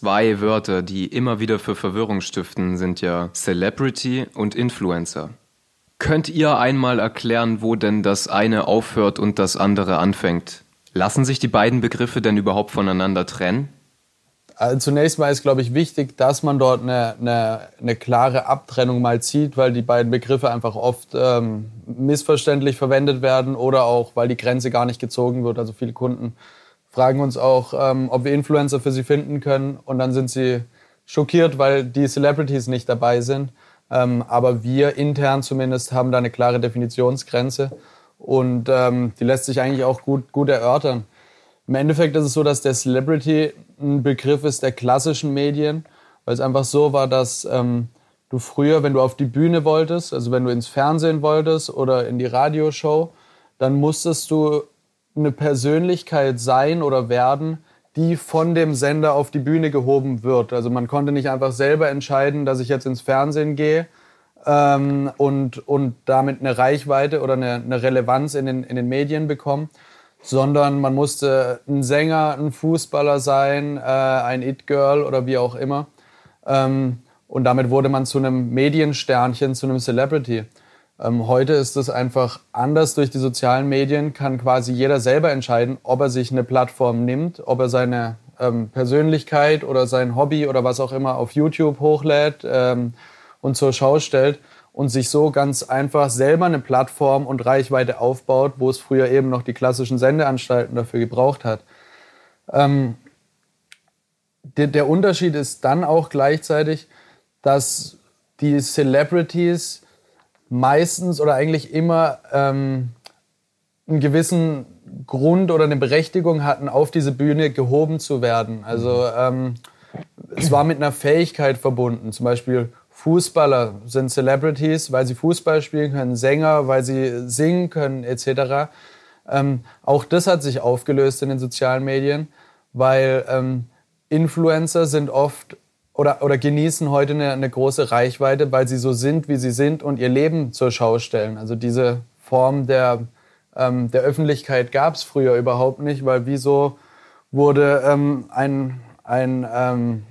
Zwei Wörter, die immer wieder für Verwirrung stiften, sind ja Celebrity und Influencer. Könnt ihr einmal erklären, wo denn das eine aufhört und das andere anfängt? Lassen sich die beiden Begriffe denn überhaupt voneinander trennen? Also zunächst mal ist, glaube ich, wichtig, dass man dort eine, eine, eine, klare Abtrennung mal zieht, weil die beiden Begriffe einfach oft ähm, missverständlich verwendet werden oder auch, weil die Grenze gar nicht gezogen wird. Also viele Kunden fragen uns auch, ähm, ob wir Influencer für sie finden können und dann sind sie schockiert, weil die Celebrities nicht dabei sind. Ähm, aber wir intern zumindest haben da eine klare Definitionsgrenze und ähm, die lässt sich eigentlich auch gut, gut erörtern. Im Endeffekt ist es so, dass der Celebrity ein Begriff ist der klassischen Medien, weil es einfach so war, dass ähm, du früher, wenn du auf die Bühne wolltest, also wenn du ins Fernsehen wolltest oder in die Radioshow, dann musstest du eine Persönlichkeit sein oder werden, die von dem Sender auf die Bühne gehoben wird. Also man konnte nicht einfach selber entscheiden, dass ich jetzt ins Fernsehen gehe ähm, und, und damit eine Reichweite oder eine, eine Relevanz in den, in den Medien bekomme, sondern man musste ein Sänger, ein Fußballer sein, äh, ein It-Girl oder wie auch immer. Ähm, und damit wurde man zu einem Mediensternchen, zu einem Celebrity. Ähm, heute ist es einfach anders durch die sozialen Medien, kann quasi jeder selber entscheiden, ob er sich eine Plattform nimmt, ob er seine ähm, Persönlichkeit oder sein Hobby oder was auch immer auf YouTube hochlädt ähm, und zur Schau stellt und sich so ganz einfach selber eine Plattform und Reichweite aufbaut, wo es früher eben noch die klassischen Sendeanstalten dafür gebraucht hat. Ähm, der, der Unterschied ist dann auch gleichzeitig, dass die Celebrities meistens oder eigentlich immer ähm, einen gewissen Grund oder eine Berechtigung hatten, auf diese Bühne gehoben zu werden. Also ähm, es war mit einer Fähigkeit verbunden. Zum Beispiel Fußballer sind Celebrities, weil sie Fußball spielen können, Sänger, weil sie singen können, etc. Ähm, auch das hat sich aufgelöst in den sozialen Medien, weil ähm, Influencer sind oft oder, oder genießen heute eine, eine große Reichweite, weil sie so sind, wie sie sind und ihr Leben zur Schau stellen. Also diese Form der, ähm, der Öffentlichkeit gab es früher überhaupt nicht, weil wieso wurde ähm, ein, ein, ähm,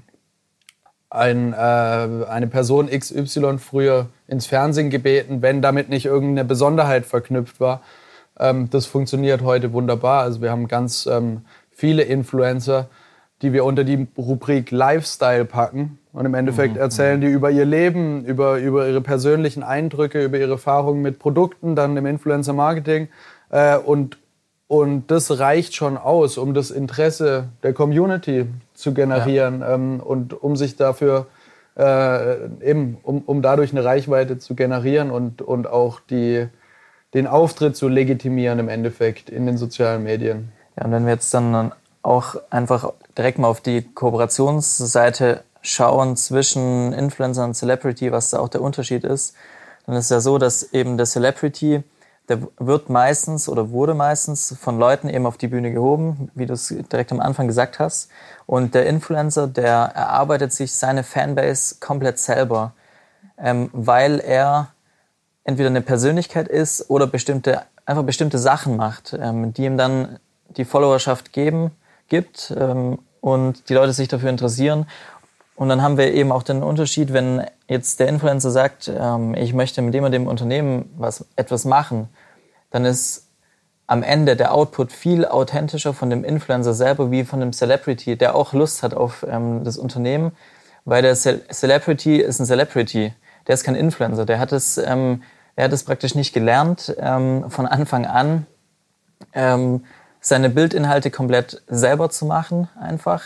ein, äh, eine Person XY früher ins Fernsehen gebeten, wenn damit nicht irgendeine Besonderheit verknüpft war. Ähm, das funktioniert heute wunderbar. Also wir haben ganz ähm, viele Influencer, die wir unter die Rubrik Lifestyle packen. Und im Endeffekt mhm. erzählen die über ihr Leben, über, über ihre persönlichen Eindrücke, über ihre Erfahrungen mit Produkten, dann im Influencer-Marketing. Äh, und, und das reicht schon aus, um das Interesse der Community zu generieren ja. ähm, und um sich dafür äh, eben, um, um dadurch eine Reichweite zu generieren und, und auch die, den Auftritt zu legitimieren im Endeffekt in den sozialen Medien. Ja, und wenn wir jetzt dann auch einfach direkt mal auf die Kooperationsseite schauen zwischen Influencer und Celebrity, was da auch der Unterschied ist, dann ist ja so, dass eben der Celebrity, der wird meistens oder wurde meistens von Leuten eben auf die Bühne gehoben, wie du es direkt am Anfang gesagt hast. Und der Influencer, der erarbeitet sich seine Fanbase komplett selber, ähm, weil er entweder eine Persönlichkeit ist oder bestimmte, einfach bestimmte Sachen macht, ähm, die ihm dann die Followerschaft geben, gibt ähm, und die Leute sich dafür interessieren. Und dann haben wir eben auch den Unterschied, wenn jetzt der Influencer sagt, ähm, ich möchte mit dem und dem Unternehmen was, etwas machen, dann ist am Ende der Output viel authentischer von dem Influencer selber wie von dem Celebrity, der auch Lust hat auf ähm, das Unternehmen, weil der Ce Celebrity ist ein Celebrity, der ist kein Influencer, der hat es, ähm, er hat es praktisch nicht gelernt ähm, von Anfang an. Ähm, seine Bildinhalte komplett selber zu machen, einfach.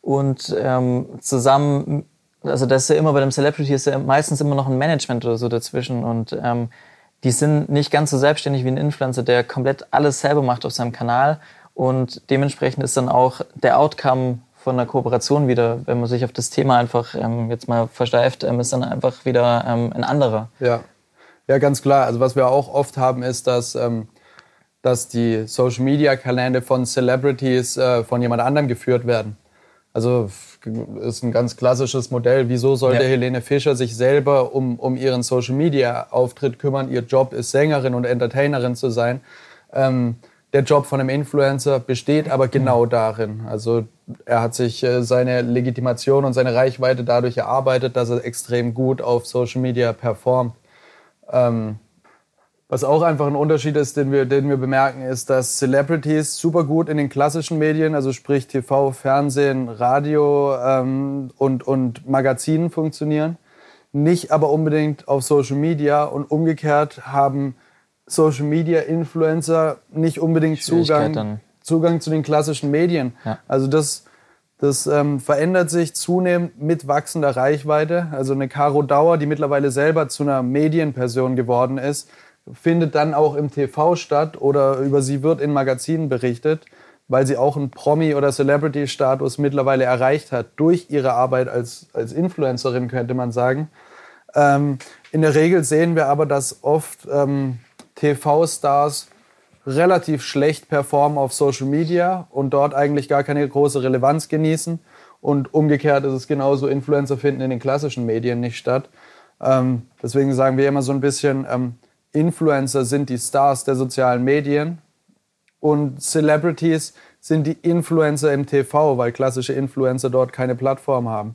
Und ähm, zusammen, also das ist ja immer bei dem Celebrity ist ja meistens immer noch ein Management oder so dazwischen. Und ähm, die sind nicht ganz so selbstständig wie ein Influencer, der komplett alles selber macht auf seinem Kanal. Und dementsprechend ist dann auch der Outcome von einer Kooperation wieder, wenn man sich auf das Thema einfach ähm, jetzt mal versteift, ähm, ist dann einfach wieder ähm, ein anderer. Ja. ja, ganz klar. Also was wir auch oft haben, ist, dass ähm, dass die Social Media Kanäle von Celebrities äh, von jemand anderem geführt werden. Also ist ein ganz klassisches Modell. Wieso sollte ja. Helene Fischer sich selber um, um ihren Social Media Auftritt kümmern? Ihr Job ist Sängerin und Entertainerin zu sein. Ähm, der Job von einem Influencer besteht aber genau darin. Also er hat sich äh, seine Legitimation und seine Reichweite dadurch erarbeitet, dass er extrem gut auf Social Media performt. Ähm, was auch einfach ein Unterschied ist, den wir, den wir bemerken, ist, dass Celebrities super gut in den klassischen Medien, also sprich TV, Fernsehen, Radio ähm, und, und Magazinen funktionieren, nicht aber unbedingt auf Social Media und umgekehrt haben Social Media Influencer nicht unbedingt Zugang, Zugang zu den klassischen Medien. Ja. Also das, das ähm, verändert sich zunehmend mit wachsender Reichweite. Also eine Caro Dauer, die mittlerweile selber zu einer Medienperson geworden ist, findet dann auch im TV statt oder über sie wird in Magazinen berichtet, weil sie auch einen Promi- oder Celebrity-Status mittlerweile erreicht hat durch ihre Arbeit als, als Influencerin, könnte man sagen. Ähm, in der Regel sehen wir aber, dass oft ähm, TV-Stars relativ schlecht performen auf Social Media und dort eigentlich gar keine große Relevanz genießen. Und umgekehrt ist es genauso, Influencer finden in den klassischen Medien nicht statt. Ähm, deswegen sagen wir immer so ein bisschen, ähm, Influencer sind die Stars der sozialen Medien und Celebrities sind die Influencer im TV, weil klassische Influencer dort keine Plattform haben.